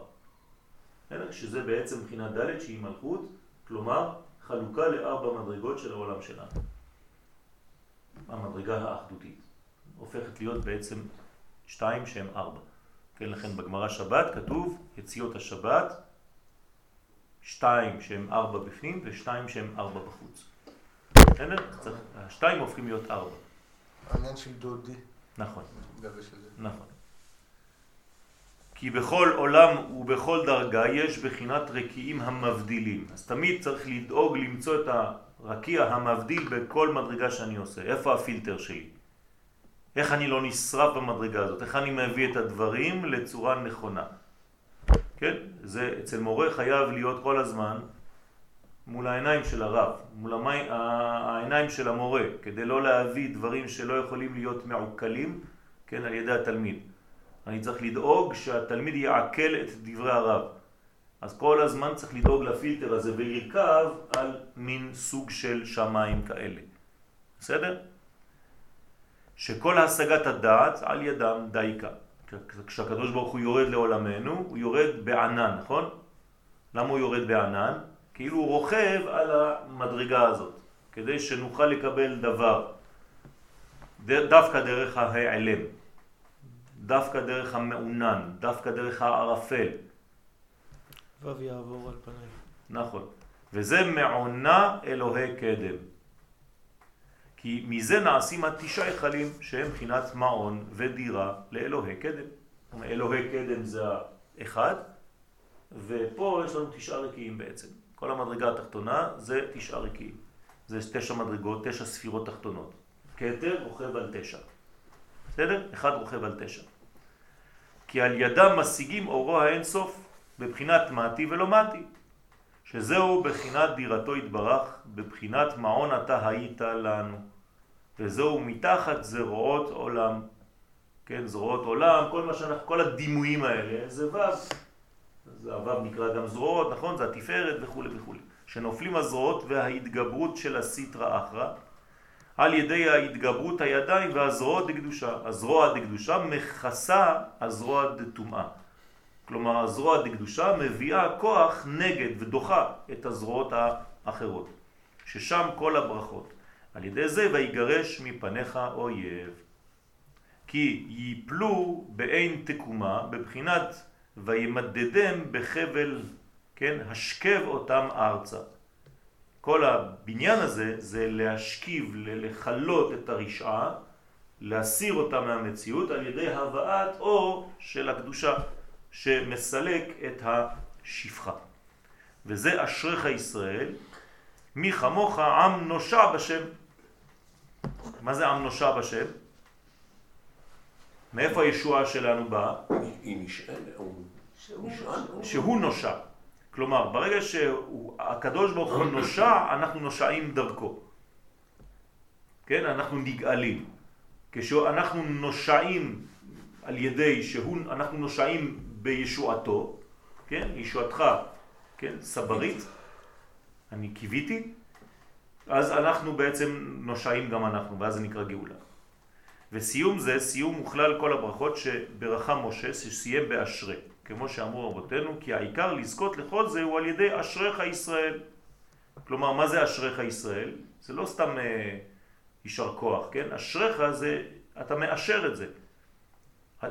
שזה בעצם מבחינת ד' שהיא מלכות, כלומר חלוקה לארבע מדרגות של העולם שלנו. המדרגה האחדותית. הופכת להיות בעצם שתיים שהם ארבע. כן, לכן בגמרא שבת כתוב יציאות השבת, שתיים שהם ארבע בפנים ושתיים שהם ארבע בחוץ. בסדר? השתיים הופכים להיות ארבע. העניין של דודי. נכון. נכון. כי בכל עולם ובכל דרגה יש בחינת רקיעים המבדילים. אז תמיד צריך לדאוג למצוא את הרקיע המבדיל בכל מדרגה שאני עושה. איפה הפילטר שלי? איך אני לא נשרף במדרגה הזאת? איך אני מביא את הדברים לצורה נכונה? כן? זה אצל מורה חייב להיות כל הזמן מול העיניים של הרב, מול המי... העיניים של המורה, כדי לא להביא דברים שלא יכולים להיות מעוקלים, כן, על ידי התלמיד. אני צריך לדאוג שהתלמיד יעכל את דברי הרב. אז כל הזמן צריך לדאוג לפילטר הזה ולרכב על מין סוג של שמיים כאלה. בסדר? שכל השגת הדעת על ידם דייקה. כשהקדוש ברוך הוא יורד לעולמנו, הוא יורד בענן, נכון? למה הוא יורד בענן? כאילו הוא רוכב על המדרגה הזאת, כדי שנוכל לקבל דבר, דווקא דרך ההיעלם, דווקא דרך המעונן, דווקא דרך הערפל. וו יעבור על פניי. נכון. וזה מעונה אלוהי קדם. כי מזה נעשים התשעה היכלים שהם מבחינת מעון ודירה לאלוהי קדם. אלוהי קדם זה האחד, ופה יש לנו תשעה רקיעים בעצם. כל המדרגה התחתונה זה תשעה רקיעים. זה תשע מדרגות, תשע ספירות תחתונות. כתר רוכב על תשע. בסדר? אחד רוכב על תשע. כי על ידם משיגים אורו האינסוף בבחינת מתי ולא מתי. שזהו בחינת דירתו התברך, בבחינת מעון אתה היית לנו. וזהו מתחת זרועות עולם. כן, זרועות עולם, כל מה שאנחנו, כל הדימויים האלה, זה ו'. זה הו' נקרא גם זרועות, נכון? זה התפארת וכו' וכו'. שנופלים הזרועות וההתגברות של הסיטרא אחרא על ידי ההתגברות הידיים והזרועות דקדושה. הזרוע דקדושה מכסה הזרוע דטומאה. כלומר, הזרוע דקדושה מביאה כוח נגד ודוחה את הזרועות האחרות, ששם כל הברכות. על ידי זה ויגרש מפניך אויב. כי ייפלו באין תקומה בבחינת וימדדם בחבל, כן, השכב אותם ארצה. כל הבניין הזה זה להשכיב, לחלות את הרשעה, להסיר אותה מהמציאות על ידי הבאת אור של הקדושה שמסלק את השפחה. וזה אשריך ישראל, מי כמוך עם נושע בשם. מה זה עם נושע בשם? מאיפה הישועה שלנו באה? היא נשענת, שהוא נושע. כלומר, ברגע שהקדוש ברוך הוא נושע, אנחנו נושעים דרכו. כן? אנחנו נגאלים. כשאנחנו נושעים על ידי שאנחנו נושעים בישועתו, כן? ישועתך, כן? סברית, אני קיוויתי, אז אנחנו בעצם נושעים גם אנחנו, ואז זה נקרא גאולה. וסיום זה, סיום מוכלל כל הברכות שברכה משה, שסיים באשרי. כמו שאמרו רבותינו, כי העיקר לזכות לכל זה הוא על ידי אשריך ישראל. כלומר, מה זה אשריך ישראל? זה לא סתם אה, יישר כוח, כן? אשריך זה, אתה מאשר את זה.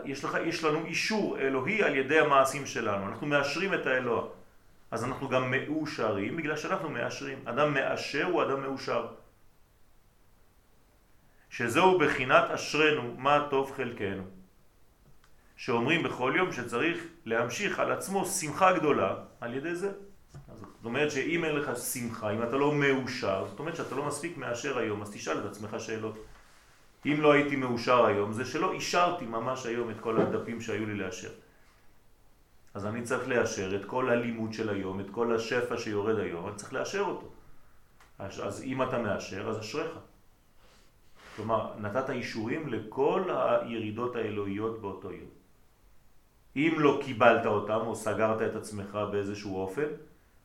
יש, לך, יש לנו אישור אלוהי על ידי המעשים שלנו, אנחנו מאשרים את האלוה. אז אנחנו גם מאושרים בגלל שאנחנו מאשרים. אדם מאשר הוא אדם מאושר. שזהו בחינת אשרנו, מה טוב חלקנו. שאומרים בכל יום שצריך להמשיך על עצמו שמחה גדולה על ידי זה. זאת אומרת שאם אין לך שמחה, אם אתה לא מאושר, זאת אומרת שאתה לא מספיק מאשר היום, אז תשאל את עצמך שאלות. אם לא הייתי מאושר היום, זה שלא אישרתי ממש היום את כל הדפים שהיו לי לאשר. אז אני צריך לאשר את כל הלימוד של היום, את כל השפע שיורד היום, אני צריך לאשר אותו. אז, אז אם אתה מאשר, אז אשריך. כלומר, נתת אישורים לכל הירידות האלוהיות באותו יום. אם לא קיבלת אותם או סגרת את עצמך באיזשהו אופן,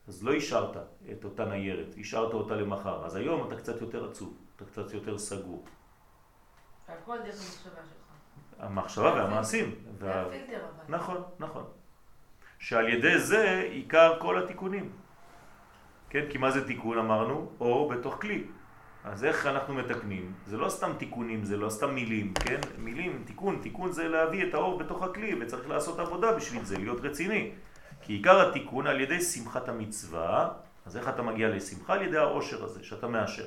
אז לא אישרת את אותה ניירת, אישרת אותה למחר. אז היום אתה קצת יותר עצוב, אתה קצת יותר סגור. הכל דרך המחשבה שלך. המחשבה והמעשים. זה וה... נכון, נכון. שעל ידי זה עיקר כל התיקונים. כן, כי מה זה תיקון אמרנו? אור בתוך כלי. אז איך אנחנו מתקנים? זה לא סתם תיקונים, זה לא סתם מילים, כן? מילים, תיקון, תיקון זה להביא את האור בתוך הכלי, וצריך לעשות עבודה בשביל זה, להיות רציני. כי עיקר התיקון על ידי שמחת המצווה, אז איך אתה מגיע לשמחה? על ידי העושר הזה, שאתה מאשר.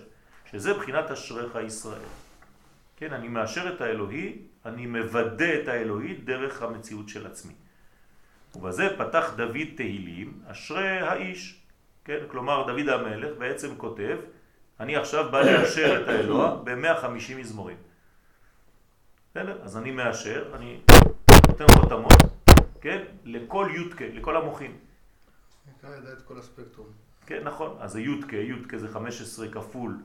שזה בחינת אשריך ישראל. כן, אני מאשר את האלוהי, אני מוודא את האלוהי דרך המציאות של עצמי. ובזה פתח דוד תהילים, אשרי האיש. כן, כלומר דוד המלך בעצם כותב, אני עכשיו בא לאשר את האלוה ב-150 מזמורים. בסדר? אז אני מאשר, אני נותן חותמות, כן? לכל יודקה, לכל המוחים. נקרא ידע את כל הספקטרום. כן, נכון. אז זה יודקה, יודקה זה 15 כפול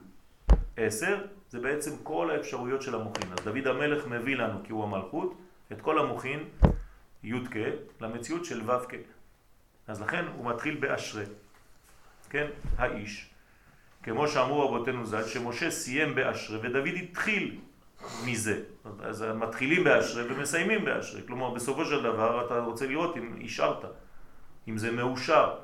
10, זה בעצם כל האפשרויות של המוחין. אז דוד המלך מביא לנו, כי הוא המלכות, את כל המוחין, יודקה, למציאות של ו"ק. אז לכן הוא מתחיל באשרי, כן, האיש. כמו שאמרו רבותינו ז"ל, שמשה סיים באשרי ודוד התחיל מזה. אז מתחילים באשרי ומסיימים באשרי. כלומר, בסופו של דבר אתה רוצה לראות אם אישרת, אם זה מאושר.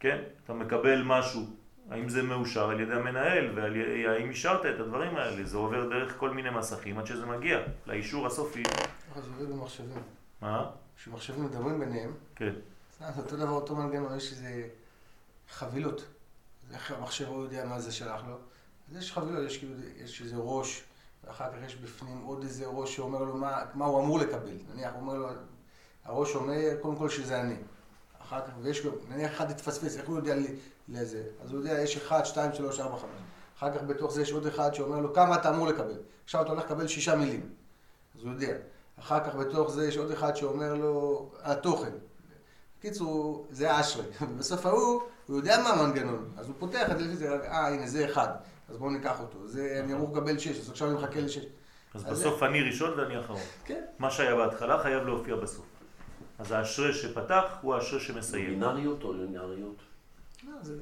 כן? אתה מקבל משהו, האם זה מאושר על ידי המנהל, והאם אישרת את הדברים האלה. זה עובר דרך כל מיני מסכים עד שזה מגיע לאישור הסופי. זה עובד במחשבים. מה? כשמחשבים מדברים ביניהם, כן. זה אותו דבר, אותו מנגנון, יש איזה חבילות. איך המחשב לא יודע מה זה שלח לו? אז יש חבילות, יש כאילו, יש איזה ראש, ואחר כך יש בפנים עוד איזה ראש שאומר לו מה, מה הוא אמור לקבל. נניח, הוא אומר לו, הראש אומר קודם כל שזה אני. אחר כך, ויש לו, נניח אחד התפספס, איך הוא יודע לי- לזה? אז הוא יודע, יש אחד, שתיים, שלוש, ארבע, חמש. אחר כך בתוך זה יש עוד אחד שאומר לו כמה אתה אמור לקבל. עכשיו אתה הולך לקבל שישה מילים. אז הוא יודע. אחר כך בתוך זה יש עוד אחד שאומר לו התוכן. בקיצור, זה אשרי. [LAUGHS] בסוף ההוא, הוא יודע מה המנגנון. אז הוא פותח את זה לפי זה, אה, הנה, זה אחד. אז בואו ניקח אותו. זה, אני אמור לקבל שש, אז עכשיו אני מחכה לשש. אז אז בסוף אני ראשון ואני אחרון. כן. מה שהיה בהתחלה חייב להופיע בסוף. אז האשרי שפתח הוא האשרי שמסיים. בינאריות או ליניאריות? לא, זה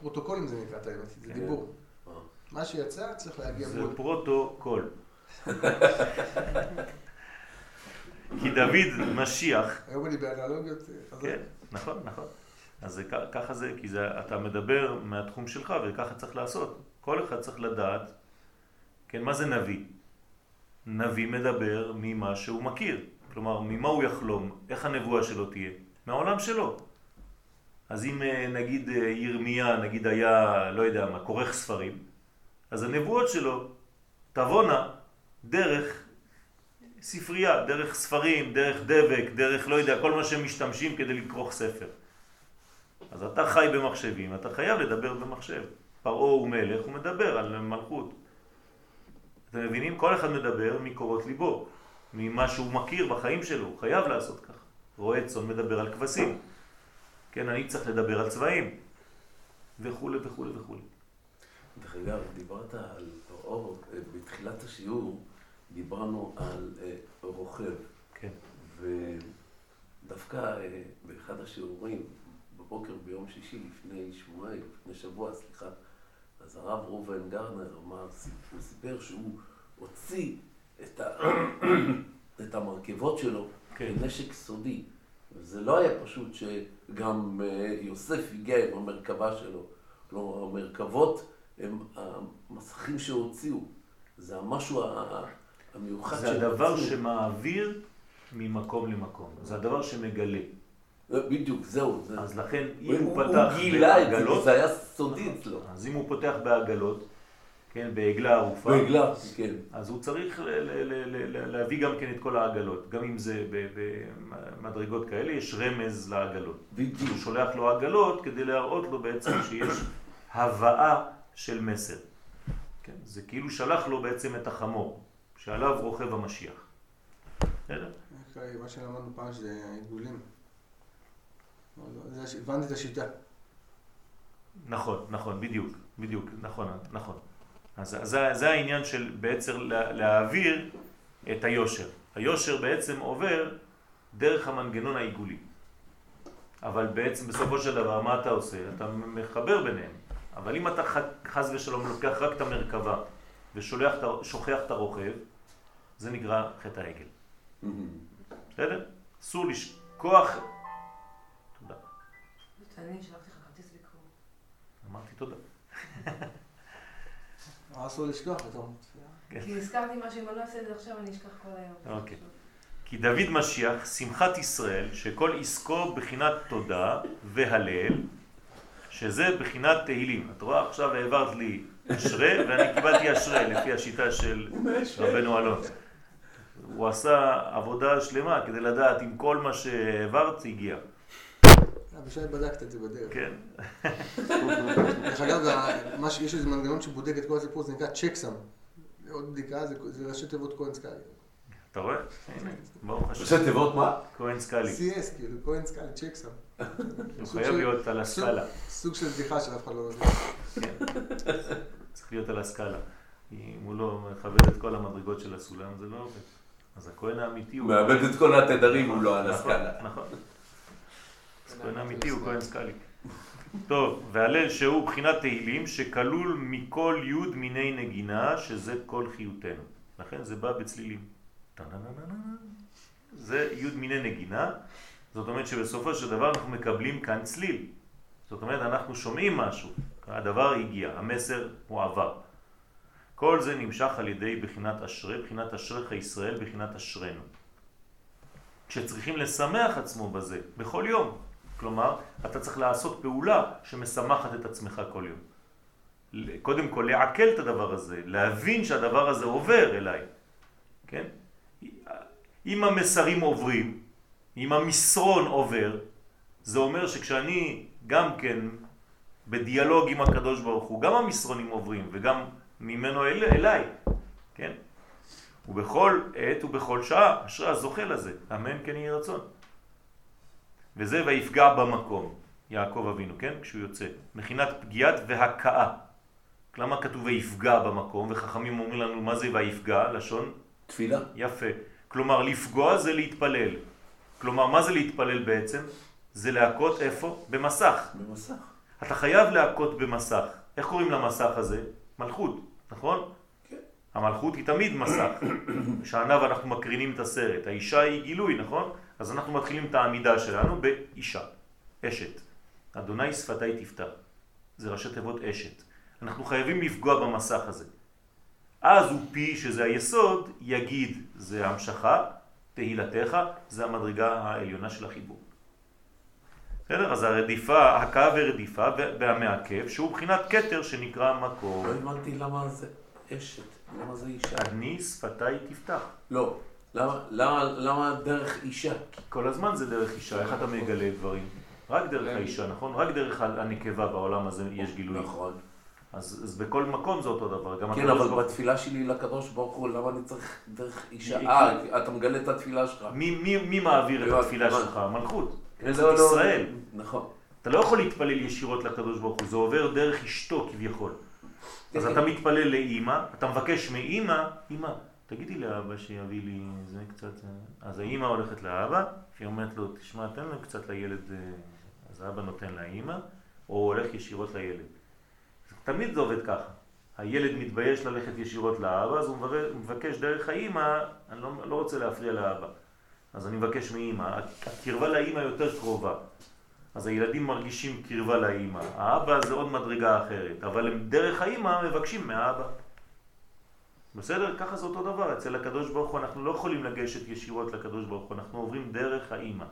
פרוטוקולים זה נקרא, את האמת, זה. דיבור. אה. מה שיצא צריך להגיע זה בול. פרוטוקול. [LAUGHS] כי דוד משיח, היום אני באנלוגיות, אה, חזק. כן, נכון, נכון. אז זה, ככה זה, כי זה, אתה מדבר מהתחום שלך וככה צריך לעשות. כל אחד צריך לדעת, כן, מה זה נביא? נביא מדבר ממה שהוא מכיר. כלומר, ממה הוא יחלום, איך הנבואה שלו תהיה? מהעולם שלו. אז אם אה, נגיד אה, ירמיה, נגיד היה, לא יודע מה, כורך ספרים, אז הנבואות שלו תבואנה דרך ספרייה, דרך ספרים, דרך דבק, דרך לא יודע, כל מה שהם משתמשים כדי לכרוך ספר. אז אתה חי במחשבים, אתה חייב לדבר במחשב. פרעה הוא מלך, הוא מדבר על מלכות. אתם מבינים? כל אחד מדבר מקורות ליבו, ממה שהוא מכיר בחיים שלו, הוא חייב לעשות ככה. רועה צאן מדבר על כבשים. כן, אני צריך לדבר על צבעים, וכו' וכו' וכו'. דרך אגב, דיברת על פרעה, אה, בתחילת השיעור דיברנו על אה, רוכב, כן. ודווקא אה, באחד השיעורים, בבוקר ביום שישי לפני שבועיים, לפני שבוע, סליחה, אז הרב ראובן גרנר אמר, הוא סיפר שהוא הוציא את, ה... [COUGHS] את המרכבות שלו כן. כנשק סודי, זה לא היה פשוט שגם אה, יוסף הגיע עם המרכבה שלו. כלומר, המרכבות הם המסכים שהוציאו. זה המשהו המיוחד זה הדבר רצו. שמעביר ממקום למקום. זה הדבר שמגלה. בדיוק, זהו. זה- אז לכן, הוא- אם הוא הוא פתח גילה את זה, זה היה סודי אצלו. אז אם הוא פותח בעגלות, כן, בעגלה ערופה, בעגלה, כן. אז הוא צריך ל- ל- ל- ל- ל- להביא גם כן את כל העגלות. גם אם זה במדרגות כאלה, יש רמז לעגלות. בדיוק. הוא שולח לו עגלות כדי להראות לו בעצם שיש הבאה של מסר. כן? זה כאילו שלח לו בעצם את החמור, שעליו רוכב המשיח. בסדר? אוקיי, מה שלמדנו פעם שזה העיגולים. זה הש- הבנתי את השיטה. נכון, נכון, בדיוק, בדיוק, נכון, נכון. אז זה, זה העניין של בעצם לה- להעביר את היושר. היושר בעצם עובר דרך המנגנון העיגולי. אבל בעצם בסופו של דבר, מה אתה עושה? אתה מחבר ביניהם. אבל אם אתה חס ושלום לוקח רק את המרכבה ושולח, את הרוכב, זה נקרא חטא העגל. בסדר? אסור לשכוח... תודה. אמרתי תודה. [LAUGHS] אה, אסור לשכוח, אתה אומר. כן. כי נזכרתי משהו, אם אני לא אעשה את זה עכשיו, אני אשכח כל היום. אוקיי. כי דוד משיח, שמחת ישראל, שכל עסקו בחינת תודה והלל, שזה בחינת תהילים. את רואה, עכשיו העברת לי אשרי, [LAUGHS] ואני קיבלתי אשרי, לפי השיטה של רבנו אלון. הוא עשה עבודה שלמה כדי לדעת אם כל מה שהעברת הגיע. אבישי בדקת את זה בדרך. כן, דרך אגב, יש איזה מנגנון שבודק את כל הסיפור, זה נקרא צ'קסם. עוד בדיקה, זה זה ראשי תיבות כהן סקאלי. אתה רואה? הנה, ברוך השם. ראשי תיבות מה? כהן סקאלי. CS, כאילו, כהן סקאלי, צ'קסם. הוא חייב להיות על הסקאלה. סוג של בדיחה שאף אחד לא... צריך להיות על הסקאלה. אם הוא לא מכבד את כל המדרגות של הסולם, זה לא עובד. אז הכהן האמיתי הוא... מאבד את כל התדרים, הוא לא על נכון, הסקאלה. נכון. כהן אמיתי הוא כהן סקאלי. טוב, והלל שהוא בחינת תהילים שכלול מכל יוד מיני נגינה שזה כל חיותנו. לכן זה בא בצלילים. זה יוד מיני נגינה, זאת אומרת שבסופו של דבר אנחנו מקבלים כאן צליל. זאת אומרת אנחנו שומעים משהו, הדבר הגיע, המסר מועבר. כל זה נמשך על ידי בחינת אשרי, בחינת אשריך ישראל, בחינת אשרנו. כשצריכים לשמח עצמו בזה, בכל יום. כלומר, אתה צריך לעשות פעולה שמשמחת את עצמך כל יום. קודם כל, לעכל את הדבר הזה, להבין שהדבר הזה עובר אליי. כן? אם המסרים עוברים, אם המסרון עובר, זה אומר שכשאני גם כן בדיאלוג עם הקדוש ברוך הוא, גם המסרונים עוברים וגם ממנו אל, אליי, כן? ובכל עת ובכל שעה, אשרי הזוכה לזה, אמן כן יהי רצון. וזה ויפגע במקום, יעקב אבינו, כן? כשהוא יוצא. מכינת פגיעת והכאה. למה כתוב ויפגע במקום? וחכמים אומרים לנו מה זה ויפגע? לשון תפילה. יפה. כלומר, לפגוע זה להתפלל. כלומר, מה זה להתפלל בעצם? זה להכות איפה? במסך. במסך. אתה חייב להכות במסך. איך קוראים למסך הזה? מלכות, נכון? כן. המלכות היא תמיד מסך. [COUGHS] שעניו אנחנו מקרינים את הסרט. האישה היא גילוי, נכון? אז אנחנו מתחילים את העמידה שלנו באישה, אשת. אדוני שפתי תפתח. זה ראשי תיבות אשת. אנחנו חייבים לפגוע במסך הזה. אז הוא פי, שזה היסוד, יגיד, זה המשכה, תהילתך, זה המדרגה העליונה של החיבור. בסדר? אז הרדיפה, הכאה ורדיפה והמעכב, שהוא בחינת כתר שנקרא מקום. לא הבנתי למה זה אשת, למה זה אישה. אני שפתיי תפתח. לא, למה- למה למה דרך אישה? כל הזמן זה דרך אישה, איך אתה מגלה דברים? רק דרך האישה, נכון? רק דרך הנקבה בעולם הזה יש גילוי. נכון. אז, אז בכל מקום זה אותו דבר. גם כן, אבל ברוך- בתפילה שלי לקדוש ברוך הוא, למה אני צריך דרך אישה? היא- אה, אתה מגלה את התפילה שלך. מי, מי, מי מעביר את התפילה. שלך? המלכות. כן, זאת לא, לא, ישראל. נכון. אתה לא יכול להתפלל ישירות לקדוש ברוך הוא, זה עובר דרך אשתו כביכול. אז כן, אתה כן. מתפלל לאימא, אתה מבקש מאימא, אימא, תגידי לאבא שיביא לי זה קצת... אה." אז האימא הולכת לאבא, שהיא אומרת לו, תשמע, תן לו קצת לילד, אה." אז האבא נותן לאימא, או הולך ישירות לילד. תמיד זה עובד ככה. הילד מתבייש ללכת ישירות לאבא, אז הוא מבקש דרך האימא, אני לא, לא רוצה להפריע לאבא. אז אני מבקש מאימא, הקרבה לאימא יותר קרובה. אז הילדים מרגישים קרבה לאימא. האבא זה עוד מדרגה אחרת, אבל הם דרך האימא מבקשים מהאבא. בסדר? ככה זה אותו דבר. אצל הקדוש ברוך הוא אנחנו לא יכולים לגשת ישירות לקדוש ברוך הוא, אנחנו עוברים דרך האימא.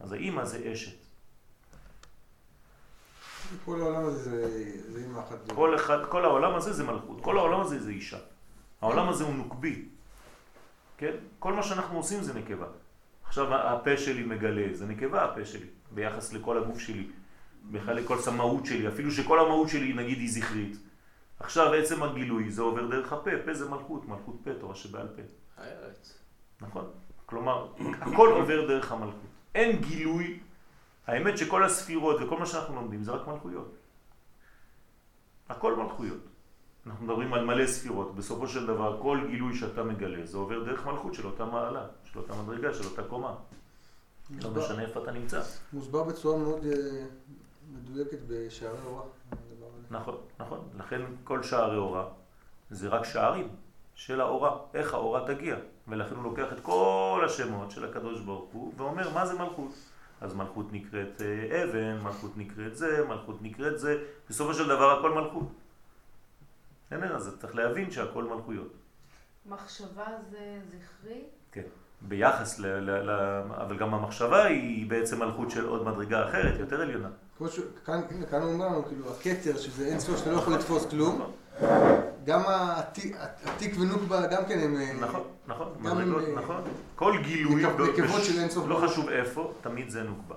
אז האימא זה אשת. כל העולם הזה זה, זה אימא אחת. כל, אחד, כל העולם הזה זה מלכות, כל העולם הזה זה אישה. העולם הזה הוא נוקבי. כן? כל מה שאנחנו עושים זה נקבה. עכשיו הפה שלי מגלה, זה נקבה הפה שלי, ביחס לכל הגוף שלי, בכלל לכל המהות שלי, אפילו שכל המהות שלי נגיד היא זכרית. עכשיו עצם הגילוי זה עובר דרך הפה, פה זה מלכות, מלכות פה, תורה שבעל פה. הארץ. נכון? כלומר, הכל עובר דרך המלכות. אין גילוי, האמת שכל הספירות וכל מה שאנחנו לומדים זה רק מלכויות. הכל מלכויות. אנחנו מדברים על מלא ספירות. בסופו של דבר, כל גילוי שאתה מגלה, זה עובר דרך מלכות של אותה מעלה, של אותה מדרגה, של אותה קומה. לא משנה איפה אתה נמצא. מוסבר בצורה מאוד אה, מדויקת בשערי הוראה. נכון, נכון. לכן כל שערי אורה זה רק שערים של האורה, איך האורה תגיע. ולכן הוא לוקח את כל השמות של הקדוש ברוך הוא ואומר מה זה מלכות. אז מלכות נקראת אה, אבן, מלכות נקראת זה, מלכות נקראת זה, בסופו של דבר הכל מלכות. בסדר? אז צריך להבין שהכל מלכויות. מחשבה זה זכרי? כן. ביחס ל... ל, ל אבל גם המחשבה היא בעצם מלכות של עוד מדרגה אחרת, יותר עליונה. כמו ש... כאן, כאן הוא אומר לנו, כאילו, הכתר, שזה אין סוף שאתה לא יכול לתפוס כלום. גם העתיק- התיק ונוקבה, גם כן הם... אה, נכון, נכון, גם מדרגות, אה, נכון. כל גילוי, לא. חשוב איפה, תמיד זה נוקבה.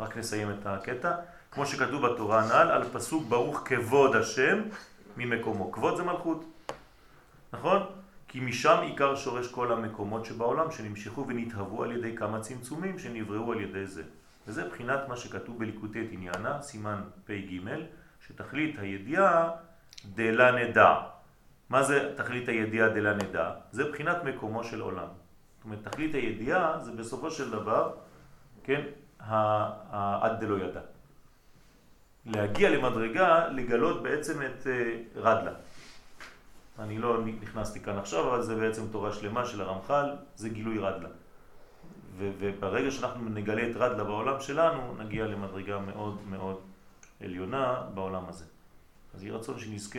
רק נסיים את הקטע. כמו שכתוב בתורה הנ"ל, על פסוק ברוך כבוד השם ממקומו. כבוד זה מלכות, נכון? כי משם עיקר שורש כל המקומות שבעולם שנמשכו ונתהוו על ידי כמה צמצומים שנבראו על ידי זה. וזה בחינת מה שכתוב בליקוטי עניינה, סימן פ"ג, שתכלית הידיעה דלה נדע. מה זה תכלית הידיעה דלה נדע? זה בחינת מקומו של עולם. זאת אומרת, תכלית הידיעה זה בסופו של דבר, כן, ה- ה- עד דלא ידע. להגיע למדרגה, לגלות בעצם את אה, רדלה. אני לא נכנסתי כאן עכשיו, אבל זה בעצם תורה שלמה של הרמח"ל, זה גילוי רדלה. ו- וברגע שאנחנו נגלה את רדלה בעולם שלנו, נגיע למדרגה מאוד מאוד עליונה בעולם הזה. אז יהי רצון שנזכה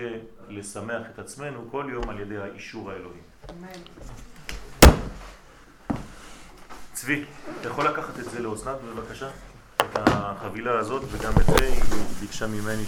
לשמח את עצמנו כל יום על ידי האישור האלוהי. אמן. צבי, אתה יכול לקחת את זה לאסנת בבקשה? את החבילה הזאת וגם את זה, היא ביקשה ממני